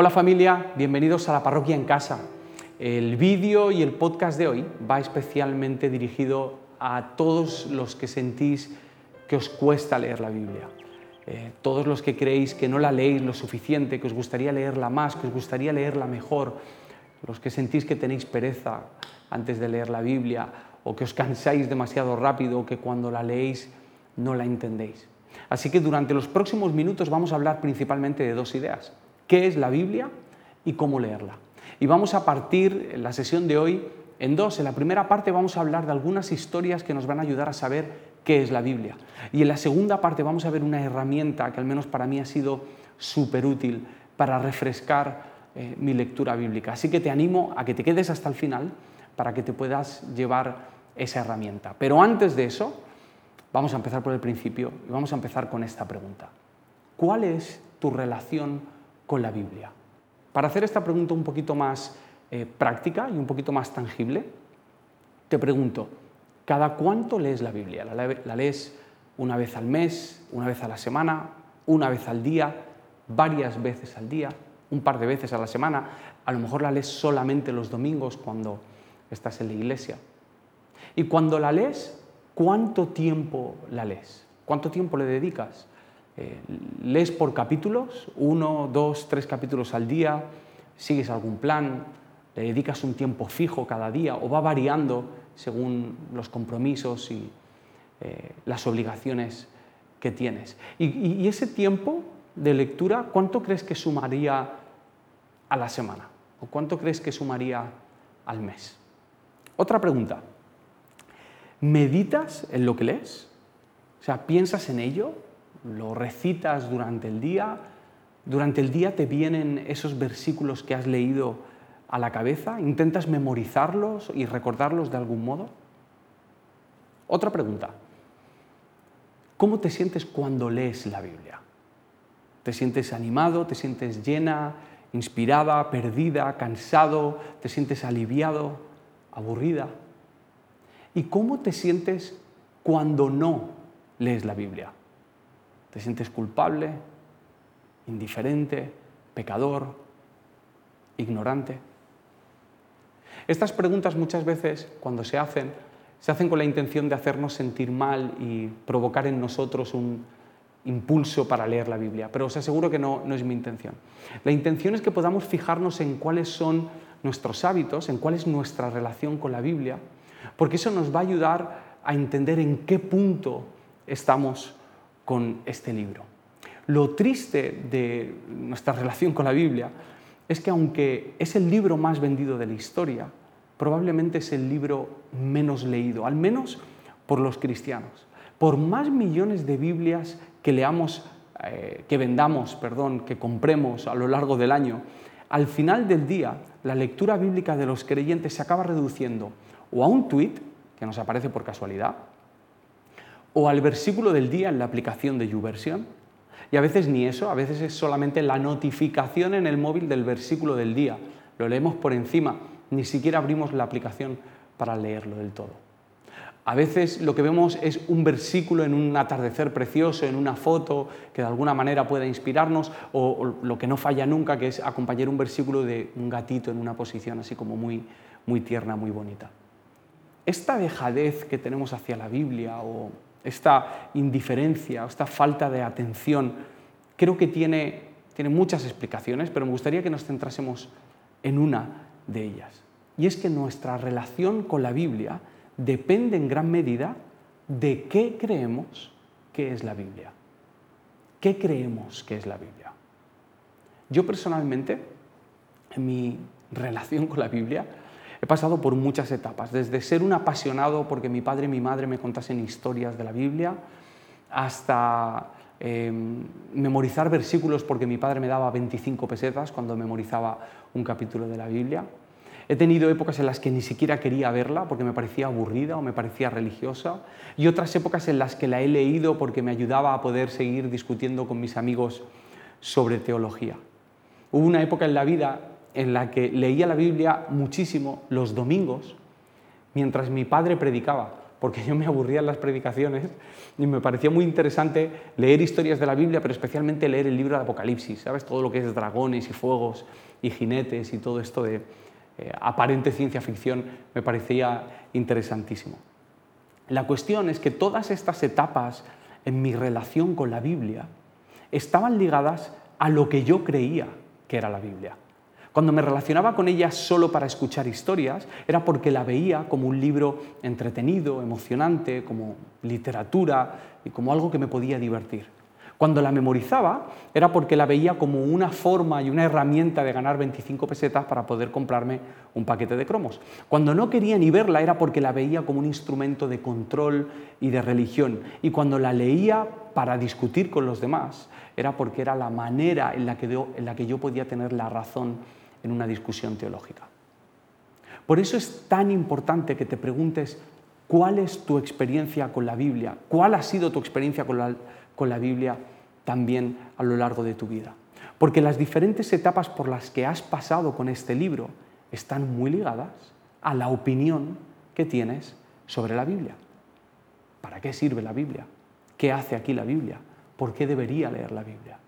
Hola familia, bienvenidos a la parroquia en casa. El vídeo y el podcast de hoy va especialmente dirigido a todos los que sentís que os cuesta leer la Biblia. Eh, todos los que creéis que no la leéis lo suficiente, que os gustaría leerla más, que os gustaría leerla mejor, los que sentís que tenéis pereza antes de leer la Biblia o que os cansáis demasiado rápido que cuando la leéis no la entendéis. Así que durante los próximos minutos vamos a hablar principalmente de dos ideas. ¿Qué es la Biblia y cómo leerla? Y vamos a partir la sesión de hoy en dos. En la primera parte vamos a hablar de algunas historias que nos van a ayudar a saber qué es la Biblia. Y en la segunda parte vamos a ver una herramienta que al menos para mí ha sido súper útil para refrescar eh, mi lectura bíblica. Así que te animo a que te quedes hasta el final para que te puedas llevar esa herramienta. Pero antes de eso, vamos a empezar por el principio y vamos a empezar con esta pregunta. ¿Cuál es tu relación con la Biblia? Para hacer esta pregunta un poquito más eh, práctica y un poquito más tangible, te pregunto, ¿cada cuánto lees la Biblia? ¿La lees una vez al mes, una vez a la semana, una vez al día, varias veces al día, un par de veces a la semana? A lo mejor la lees solamente los domingos cuando estás en la iglesia. Y cuando la lees, ¿cuánto tiempo la lees? ¿Cuánto tiempo le dedicas? Eh, ¿Lees por capítulos? ¿Uno, dos, tres capítulos al día? ¿Sigues algún plan? ¿Le dedicas un tiempo fijo cada día o va variando según los compromisos y eh, las obligaciones que tienes? y ese tiempo de lectura, ¿cuánto crees que sumaría a la semana? ¿O cuánto crees que sumaría al mes? Otra pregunta. ¿Meditas en lo que lees? O sea, ¿piensas en ello? ¿Lo recitas durante el día? ¿Durante el día te vienen esos versículos que has leído a la cabeza? ¿Intentas memorizarlos y recordarlos de algún modo? Otra pregunta. ¿Cómo te sientes cuando lees la Biblia? ¿Te sientes animado? ¿Te sientes llena, inspirada, perdida, cansado? ¿Te sientes aliviado, aburrida? ¿Y cómo te sientes cuando no lees la Biblia? ¿Te sientes culpable, indiferente, pecador, ignorante? Estas preguntas muchas veces, cuando se hacen, se hacen con la intención de hacernos sentir mal y provocar en nosotros un impulso para leer la Biblia, pero os aseguro que no, no es mi intención. La intención es que podamos fijarnos en cuáles son nuestros hábitos, en cuál es nuestra relación con la Biblia, porque eso nos va a ayudar a entender en qué punto estamos con este libro. Lo triste de nuestra relación con la Biblia es que aunque es el libro más vendido de la historia, probablemente es el libro menos leído, al menos por los cristianos. Por más millones de Biblias que leamos, eh, que vendamos, perdón, que compremos a lo largo del año, al final del día la lectura bíblica de los creyentes se acaba reduciendo o a un tuit, que nos aparece por casualidad, o al versículo del día en la aplicación de YouVersion. Y a veces ni eso, a veces es solamente la notificación en el móvil del versículo del día. Lo leemos por encima, ni siquiera abrimos la aplicación para leerlo del todo. A veces lo que vemos es un versículo en un atardecer precioso, en una foto que de alguna manera pueda inspirarnos, o, lo que no falla nunca, que es acompañar un versículo de un gatito en una posición así como muy, muy tierna, muy bonita. Esta dejadez que tenemos hacia la Biblia o esta indiferencia, esta falta de atención, creo que tiene, tiene muchas explicaciones, pero me gustaría que nos centrásemos en una de ellas. Y es que nuestra relación con la Biblia depende en gran medida de qué creemos que es la Biblia. ¿Qué creemos que es la Biblia? Yo personalmente, en mi relación con la Biblia, he pasado por muchas etapas, desde ser un apasionado porque mi padre y mi madre me contasen historias de la Biblia, hasta em, memorizar versículos porque mi padre me daba 25 pesetas cuando memorizaba un capítulo de la Biblia, He tenido épocas en las que ni siquiera quería verla porque me parecía aburrida o me parecía religiosa y otras épocas en las que la he leído porque me ayudaba a poder seguir discutiendo con mis amigos sobre teología. Hubo una época en la vida en la que leía la Biblia muchísimo los domingos mientras mi padre predicaba, porque yo me aburría en las predicaciones y me parecía muy interesante leer historias de la Biblia, pero especialmente leer el libro de Apocalipsis, ¿sabes? Todo lo que es dragones y fuegos y jinetes y todo esto de eh, aparente ciencia ficción me parecía interesantísimo. La cuestión es que todas estas etapas en mi relación con la Biblia estaban ligadas a lo que yo creía que era la Biblia. Cuando me relacionaba con ella solo para escuchar historias, era porque la veía como un libro entretenido, emocionante, como literatura y como algo que me podía divertir. Cuando la memorizaba era porque la veía como una forma y una herramienta de ganar 25 pesetas para poder comprarme un paquete de cromos. Cuando no quería ni verla era porque la veía como un instrumento de control y de religión. Y cuando la leía para discutir con los demás era porque era la manera en la que yo, podía tener la razón en una discusión teológica. Por eso es tan importante que te preguntes cuál es tu experiencia con la Biblia, cuál ha sido tu experiencia con la, con la Biblia también a lo largo de tu vida. Porque las diferentes etapas por las que has pasado con este libro están muy ligadas a la opinión que tienes sobre la Biblia. ¿Para qué sirve la Biblia? ¿Qué hace aquí la Biblia? ¿Por qué debería leer la Biblia?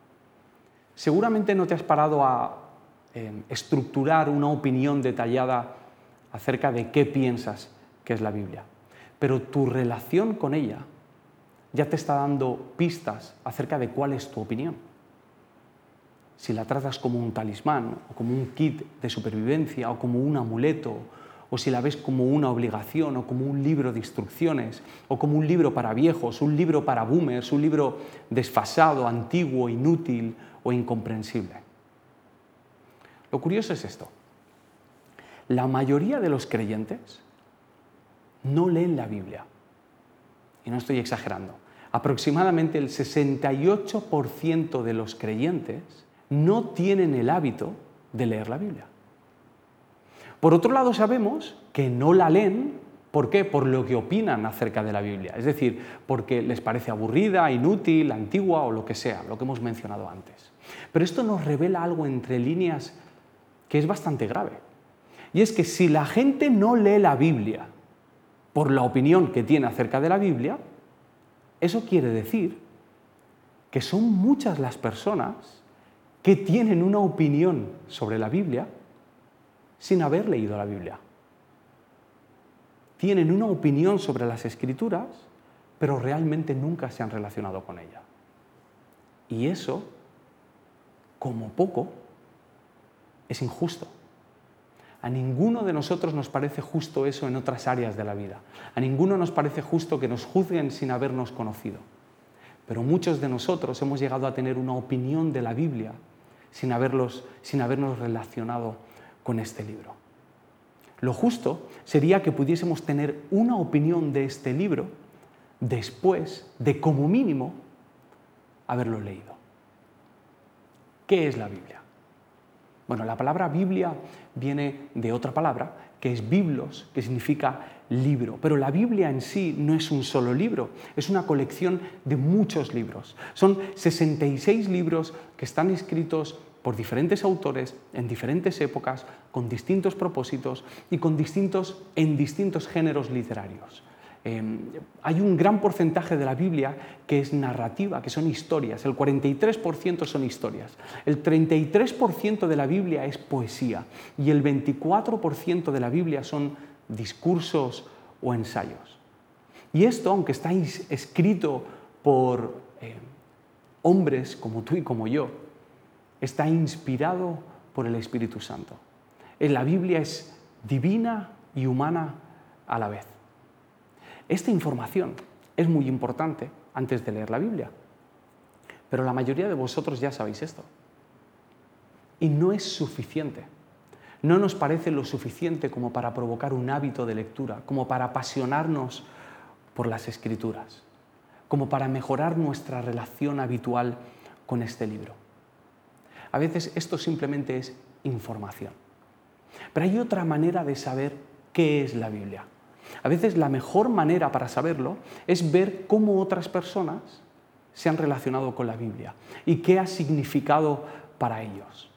Seguramente no te has parado a estructurar una opinión detallada acerca de qué piensas que es la Biblia. Pero tu relación con ella ya te está dando pistas acerca de cuál es tu opinión. Si la tratas como un talismán o como un kit de supervivencia o como un amuleto o si la ves como una obligación o como un libro de instrucciones o como un libro para viejos, un libro para boomers, un libro desfasado, antiguo, inútil o incomprensible. Lo curioso es esto. La mayoría de los creyentes no leen la Biblia. Y no estoy exagerando. Aproximadamente el 68% de los creyentes no tienen el hábito de leer la Biblia. Por otro lado, sabemos que no la leen, ¿por qué? Por lo que opinan acerca de la Biblia. Es decir, porque les parece aburrida, inútil, antigua o lo que sea, lo que hemos mencionado antes. Pero esto nos revela algo entre líneas que es bastante grave. Y es que si la gente no lee la Biblia por la opinión que tiene acerca de la Biblia, eso quiere decir que son muchas las personas que tienen una opinión sobre la Biblia sin haber leído la Biblia. Tienen una opinión sobre las escrituras, pero realmente nunca se han relacionado con ella. Y eso, como poco, es injusto. A ninguno de nosotros nos parece justo eso en otras áreas de la vida. A ninguno nos parece justo que nos juzguen sin habernos conocido. Pero muchos de nosotros hemos llegado a tener una opinión de la Biblia sin, haberlos, sin habernos relacionado con este libro. Lo justo sería que pudiésemos tener una opinión de este libro después de, como mínimo, haberlo leído. ¿Qué es la Biblia? Bueno, la palabra Biblia viene de otra palabra, que es biblos, que significa libro. Pero la Biblia en sí no es un solo libro, es una colección de muchos libros. Son 66 libros que están escritos por diferentes autores en diferentes épocas, con distintos propósitos y con distintos, en distintos géneros literarios. Em, hay un gran porcentaje de la Biblia que es narrativa, que son historias. El 43% son historias. El 33% de la Biblia es poesía. Y el 24% de la Biblia son discursos o ensayos. Y esto, aunque está escrito por em, hombres como tú y como yo, está inspirado por el Espíritu Santo. La Biblia es divina y humana a la vez. Esta información es muy importante antes de leer la Biblia. Pero la mayoría de vosotros ya sabéis esto. Y no es suficiente. No nos parece lo suficiente como para provocar un hábito de lectura, como para apasionarnos por las escrituras, como para mejorar nuestra relación habitual con este libro. A veces esto simplemente es información. Pero hay otra manera de saber qué es la Biblia. A veces la mejor manera para saberlo es ver cómo otras personas se han relacionado con la Biblia y qué ha significado para ellos.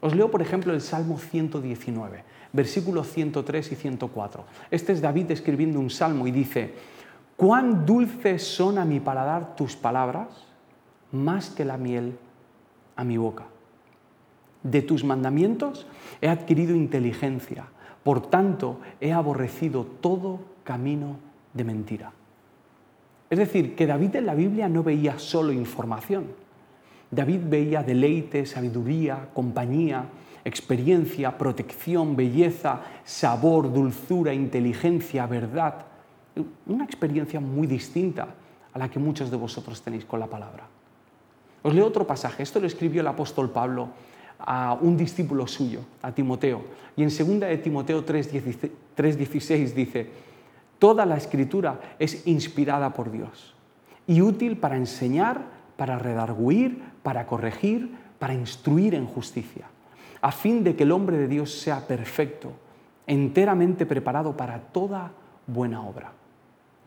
Os leo, por ejemplo, el Salmo 119, versículos 103 y 104. Este es David escribiendo un salmo y dice, cuán dulces son a mi paladar tus palabras, más que la miel a mi boca. De tus mandamientos he adquirido inteligencia, por tanto he aborrecido todo camino de mentira. Es decir, que David en la Biblia no veía solo información. David veía deleite, sabiduría, compañía, experiencia, protección, belleza, sabor, dulzura, inteligencia, verdad. Una experiencia muy distinta a la que muchos de vosotros tenéis con la palabra. Os leo otro pasaje. Esto lo escribió el apóstol Pablo a un discípulo suyo, a Timoteo. Y en 2 de Timoteo 3:16 dice, Toda la escritura es inspirada por Dios y útil para enseñar, para redarguir, para corregir, para instruir en justicia, a fin de que el hombre de Dios sea perfecto, enteramente preparado para toda buena obra.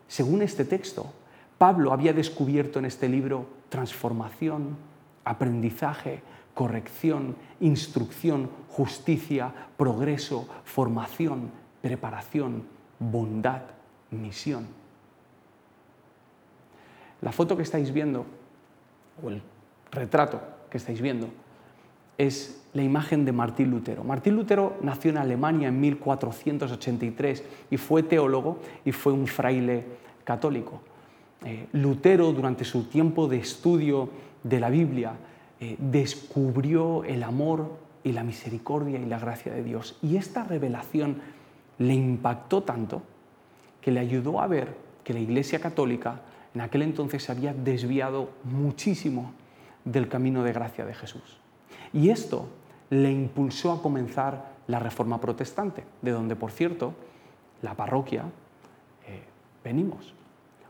Según este texto, Pablo había descubierto en este libro transformación, aprendizaje, corrección, instrucción, justicia, progreso, formación, preparación, bondad, misión. La foto que estáis viendo, o el retrato que estáis viendo, es la imagen de Martín Lutero. Martín Lutero nació en Alemania en 1483 y fue teólogo y fue un fraile católico. Eh, Lutero, durante su tiempo de estudio de la Biblia, eh, descubrió el amor y la misericordia y la gracia de Dios. Y esta revelación le impactó tanto que le ayudó a ver que la Iglesia Católica en aquel entonces se había desviado muchísimo del camino de gracia de Jesús. Y esto le impulsó a comenzar la Reforma Protestante, de donde, por cierto, la parroquia eh, venimos.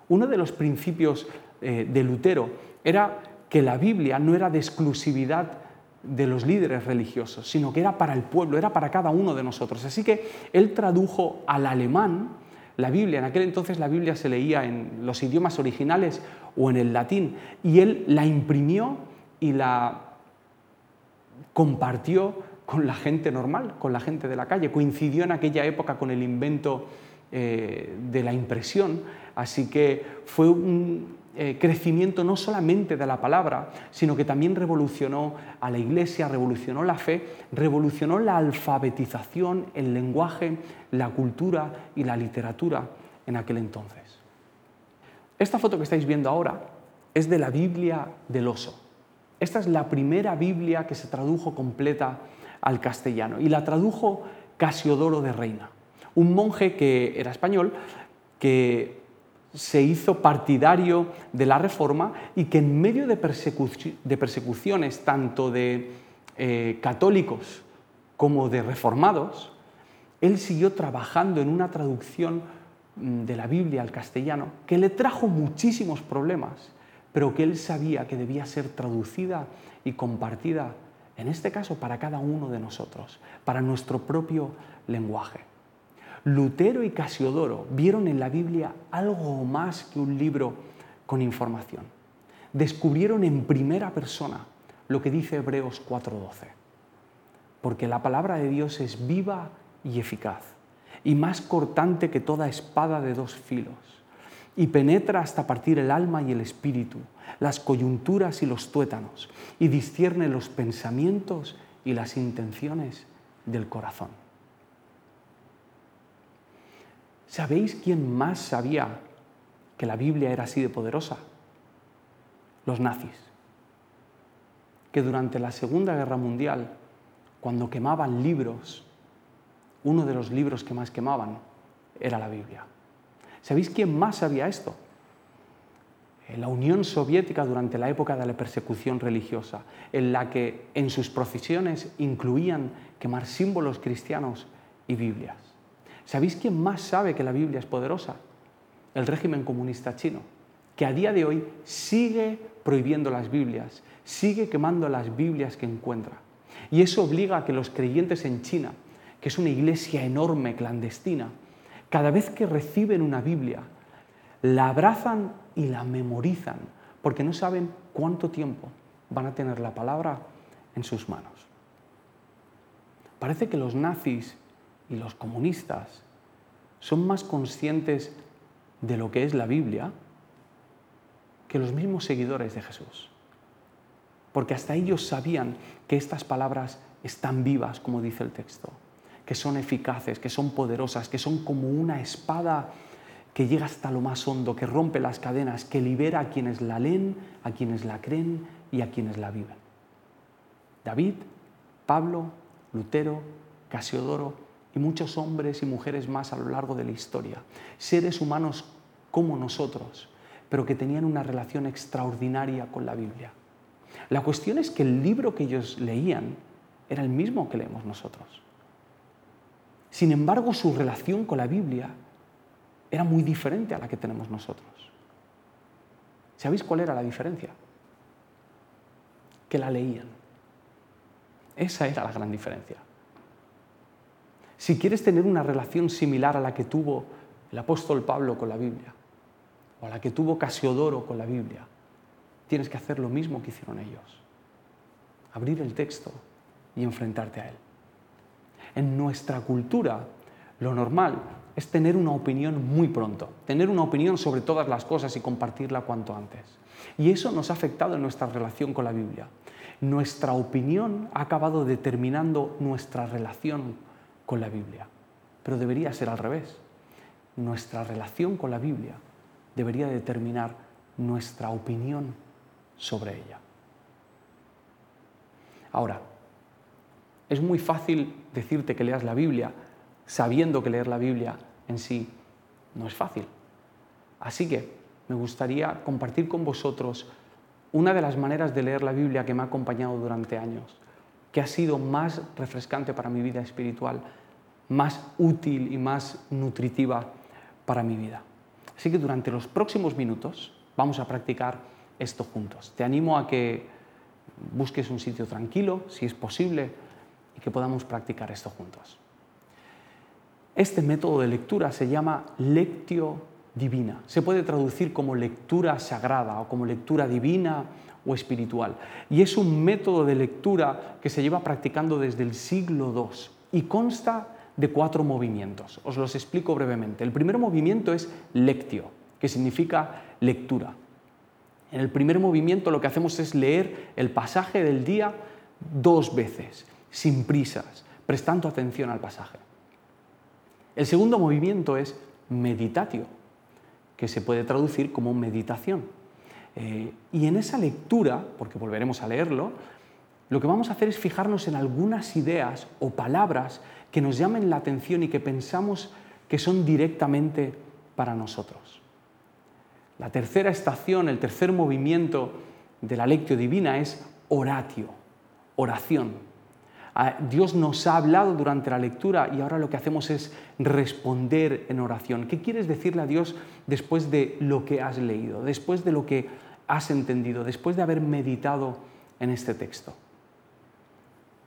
Uno de los principios eh, de Lutero era que la Biblia no era de exclusividad de los líderes religiosos, sino que era para el pueblo, era para cada uno de nosotros. Así que él tradujo al alemán la Biblia. En aquel entonces la Biblia se leía en los idiomas originales o en el latín y él la imprimió y la compartió con la gente normal, con la gente de la calle. Coincidió en aquella época con el invento eh, de la impresión, así que fue un, eh, crecimiento no solamente de la palabra, sino que también revolucionó a la iglesia, revolucionó la fe, revolucionó la alfabetización, el lenguaje, la cultura y la literatura en aquel entonces. Esta foto que estáis viendo ahora es de la Biblia del oso. Esta es la primera Biblia que se tradujo completa al castellano y la tradujo Casiodoro de Reina, un monje que era español, que se hizo partidario de la reforma y que en medio de, persecuciones tanto de eh, católicos como de reformados, él siguió trabajando en una traducción mm, de la Biblia al castellano que le trajo muchísimos problemas, pero que él sabía que debía ser traducida y compartida, en este caso para cada uno de nosotros, para nuestro propio lenguaje. Lutero y Casiodoro vieron en la Biblia algo más que un libro con información. Descubrieron en primera persona lo que dice Hebreos 4:12. Porque la palabra de Dios es viva y eficaz, y más cortante que toda espada de dos filos, y penetra hasta partir el alma y el espíritu, las coyunturas y los tuétanos, y discierne los pensamientos y las intenciones del corazón. ¿Sabéis quién más sabía que la Biblia era así de poderosa? Los nazis, que durante la Segunda Guerra Mundial, cuando quemaban libros, uno de los libros que más quemaban era la Biblia. ¿Sabéis quién más sabía esto? La Unión Soviética durante la época de la persecución religiosa, en la que en sus procesiones incluían quemar símbolos cristianos y Biblias. ¿Sabéis quién más sabe que la Biblia es poderosa? El régimen comunista chino, que a día de hoy sigue prohibiendo las Biblias, sigue quemando las Biblias que encuentra. Y eso obliga a que los creyentes en China, que es una iglesia enorme, clandestina, cada vez que reciben una Biblia, la abrazan y la memorizan, porque no saben cuánto tiempo van a tener la palabra en sus manos. Parece que los nazis y los comunistas son más conscientes de lo que es la Biblia que los mismos seguidores de Jesús. Porque hasta ellos sabían que estas palabras están vivas, como dice el texto, que son eficaces, que son poderosas, que son como una espada que llega hasta lo más hondo, que rompe las cadenas, que libera a quienes la leen, a quienes la creen y a quienes la viven. David, Pablo, Lutero, Casiodoro y muchos hombres y mujeres más a lo largo de la historia, seres humanos como nosotros, pero que tenían una relación extraordinaria con la Biblia. La cuestión es que el libro que ellos leían era el mismo que leemos nosotros. Sin embargo, su relación con la Biblia era muy diferente a la que tenemos nosotros. ¿Sabéis cuál era la diferencia? Que la leían. Esa era la gran diferencia. Si quieres tener una relación similar a la que tuvo el apóstol Pablo con la Biblia, o a la que tuvo Casiodoro con la Biblia, tienes que hacer lo mismo que hicieron ellos. Abrir el texto y enfrentarte a él. En nuestra cultura, lo normal es tener una opinión muy pronto, tener una opinión sobre todas las cosas y compartirla cuanto antes. Y eso nos ha afectado en nuestra relación con la Biblia. Nuestra opinión ha acabado determinando nuestra relación con la Biblia, pero debería ser al revés. Nuestra relación con la Biblia debería determinar nuestra opinión sobre ella. Ahora, es muy fácil decirte que leas la Biblia sabiendo que leer la Biblia en sí no es fácil. Así que me gustaría compartir con vosotros una de las maneras de leer la Biblia que me ha acompañado durante años, que ha sido más refrescante para mi vida espiritual, más útil y más nutritiva para mi vida. Así que durante los próximos minutos vamos a practicar esto juntos. Te animo a que busques un sitio tranquilo, si es posible, y que podamos practicar esto juntos. Este método de lectura se llama lectio divina. Se puede traducir como lectura sagrada o como lectura divina o espiritual. Y es un método de lectura que se lleva practicando desde el siglo II y consta de cuatro movimientos. Os los explico brevemente. El primer movimiento es lectio, que significa lectura. En el primer movimiento lo que hacemos es leer el pasaje del día dos veces, sin prisas, prestando atención al pasaje. El segundo movimiento es meditatio, que se puede traducir como meditación. Eh, y en esa lectura, porque volveremos a leerlo, lo que vamos a hacer es fijarnos en algunas ideas o palabras que nos llamen la atención y que pensamos que son directamente para nosotros. La tercera estación, el tercer movimiento de la lectio divina es oratio, oración. Ah, Dios nos ha hablado durante la lectura y ahora lo que hacemos es responder en oración. ¿Qué quieres decirle a Dios después de lo que has leído, después de lo que has entendido, después de haber meditado en este texto?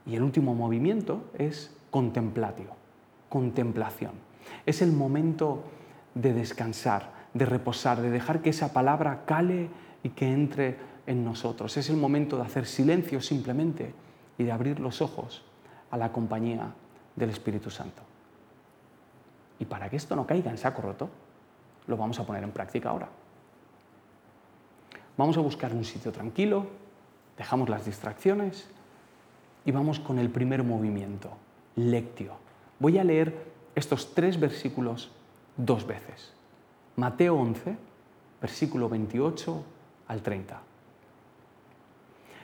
Y el último movimiento es contemplatio, contemplación. Es el momento de descansar, de reposar, de dejar que esa palabra cale y que entre en nosotros. Es el momento de hacer silencio simplemente y de abrir los ojos a la compañía del Espíritu Santo. Y para que esto no caiga en saco roto, lo vamos a poner en práctica ahora. Vamos a buscar un sitio tranquilo, dejamos las distracciones y vamos con el primer movimiento, lectio. Voy a leer estos tres versículos dos veces. Mateo 11, versículo 28 al 30.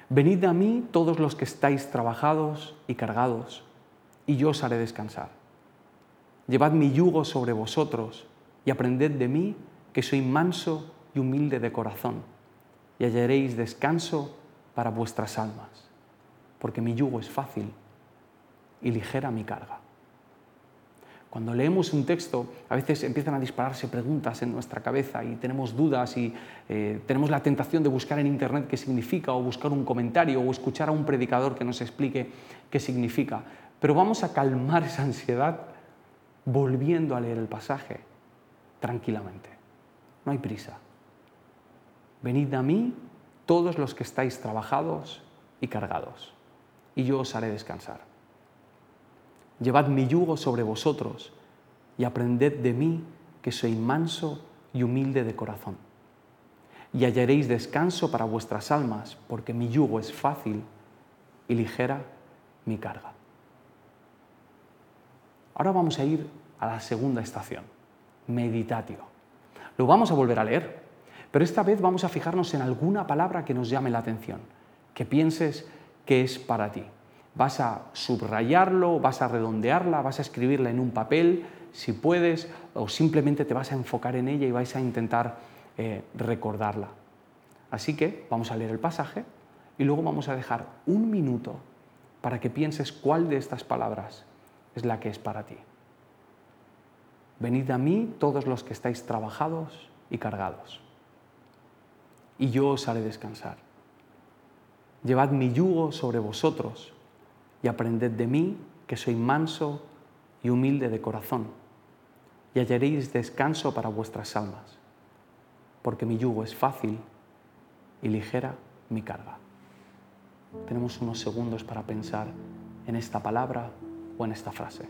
Venid a mí todos los que estáis trabajados y cargados, y yo os haré descansar. Llevad mi yugo sobre vosotros y aprended de mí, que soy manso y humilde de corazón, y hallaréis descanso para vuestras almas, porque mi yugo es fácil y ligera mi carga. Cuando leemos un texto, a veces empiezan a dispararse preguntas en nuestra cabeza y tenemos dudas y eh, tenemos la tentación de buscar en Internet qué significa o buscar un comentario o escuchar a un predicador que nos explique qué significa. Pero vamos a calmar esa ansiedad volviendo a leer el pasaje tranquilamente. No hay prisa. Venid a mí todos los que estáis trabajados y cargados, y yo os haré descansar. Llevad mi yugo sobre vosotros y aprended de mí, que soy manso y humilde de corazón. Y hallaréis descanso para vuestras almas, porque mi yugo es fácil y ligera mi carga. Ahora vamos a ir a la segunda estación, meditatio. Lo vamos a volver a leer, pero esta vez vamos a fijarnos en alguna palabra que nos llame la atención, que pienses que es para ti vas a subrayarlo, vas a redondearla, vas a escribirla en un papel, si puedes, o simplemente te vas a enfocar en ella y vais a intentar eh, recordarla. Así que vamos a leer el pasaje y luego vamos a dejar un minuto para que pienses cuál de estas palabras es la que es para ti. Venid a mí todos los que estáis trabajados y cargados, y yo os haré descansar. Llevad mi yugo sobre vosotros y aprended de mí, que soy manso y humilde de corazón, y hallaréis descanso para vuestras almas, porque mi yugo es fácil y ligera mi carga. Tenemos unos segundos para pensar en esta palabra o en esta frase.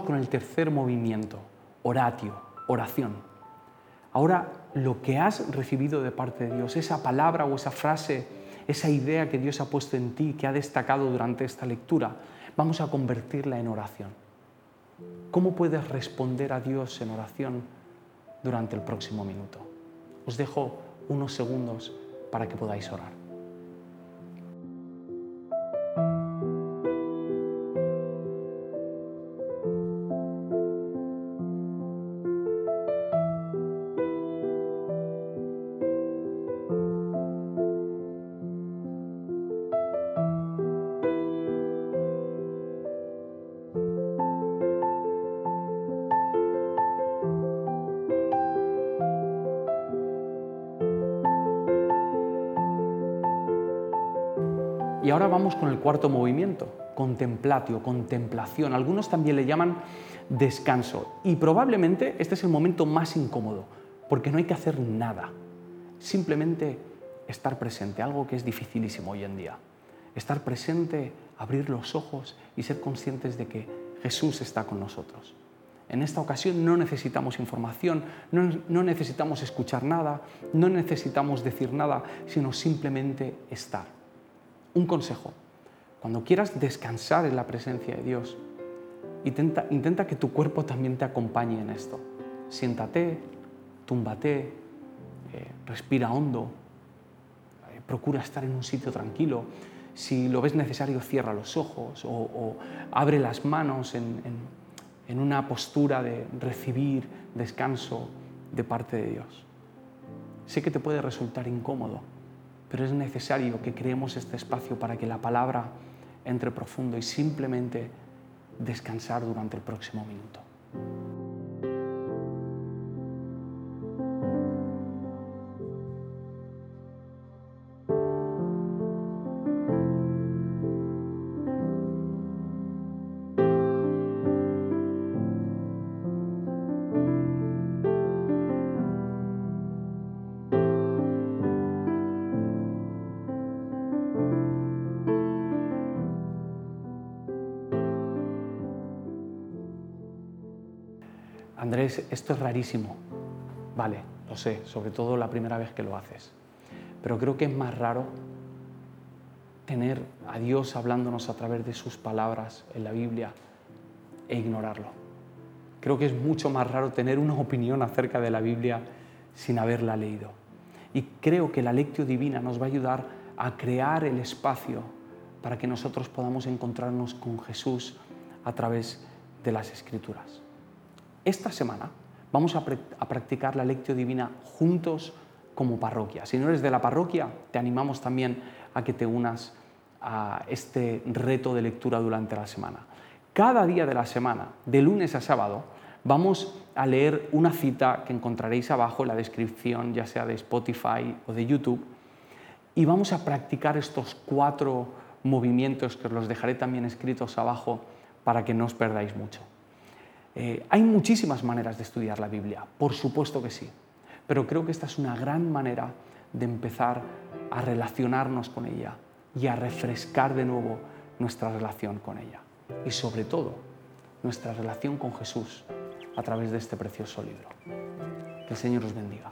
Con el tercer movimiento, oratio, oración. Ahora lo que has recibido de parte de Dios, esa palabra o esa frase, esa idea que Dios ha puesto en ti, que ha destacado durante esta lectura, vamos a convertirla en oración. ¿Cómo puedes responder a Dios en oración durante el próximo minuto? Os dejo unos segundos para que podáis orar. Vamos con el cuarto movimiento, contemplatio, contemplación. Algunos también le llaman descanso. Y probablemente este es el momento más incómodo, porque no hay que hacer nada. Simplemente estar presente, algo que es dificilísimo hoy en día. Estar presente, abrir los ojos y ser conscientes de que Jesús está con nosotros. En esta ocasión no necesitamos información, no, no, necesitamos escuchar nada, no necesitamos decir nada, sino simplemente estar. Un consejo, cuando quieras descansar en la presencia de Dios, intenta, que tu cuerpo también te acompañe en esto. Siéntate, túmbate, eh, respira hondo, eh, procura estar en un sitio tranquilo. Si lo ves necesario, cierra los ojos o, abre las manos en una postura de recibir descanso de parte de Dios. Sé que te puede resultar incómodo, pero es necesario que creemos este espacio para que la palabra entre profundo y simplemente descansar durante el próximo minuto. Esto es rarísimo. Vale, lo sé, sobre todo la primera vez que lo haces. Pero creo que es más raro tener a Dios hablándonos a través de sus palabras en la Biblia e ignorarlo. Creo que es mucho más raro tener una opinión acerca de la Biblia sin haberla leído. Y creo que la lectio divina nos va a ayudar a crear el espacio para que nosotros podamos encontrarnos con Jesús a través de las Escrituras. Esta semana vamos a, practicar la lectio divina juntos como parroquia. Si no eres de la parroquia, te animamos también a que te unas a este reto de lectura durante la semana. Cada día de la semana, de lunes a sábado, vamos a leer una cita que encontraréis abajo en la descripción, ya sea de Spotify o de YouTube, y vamos a practicar estos cuatro movimientos que os los dejaré también escritos abajo para que no os perdáis mucho. Eh, hay muchísimas maneras de estudiar la Biblia, por supuesto que sí, pero creo que esta es una gran manera de empezar a relacionarnos con ella y a refrescar de nuevo nuestra relación con ella. Y sobre todo, nuestra relación con Jesús a través de este precioso libro. Que el Señor os bendiga.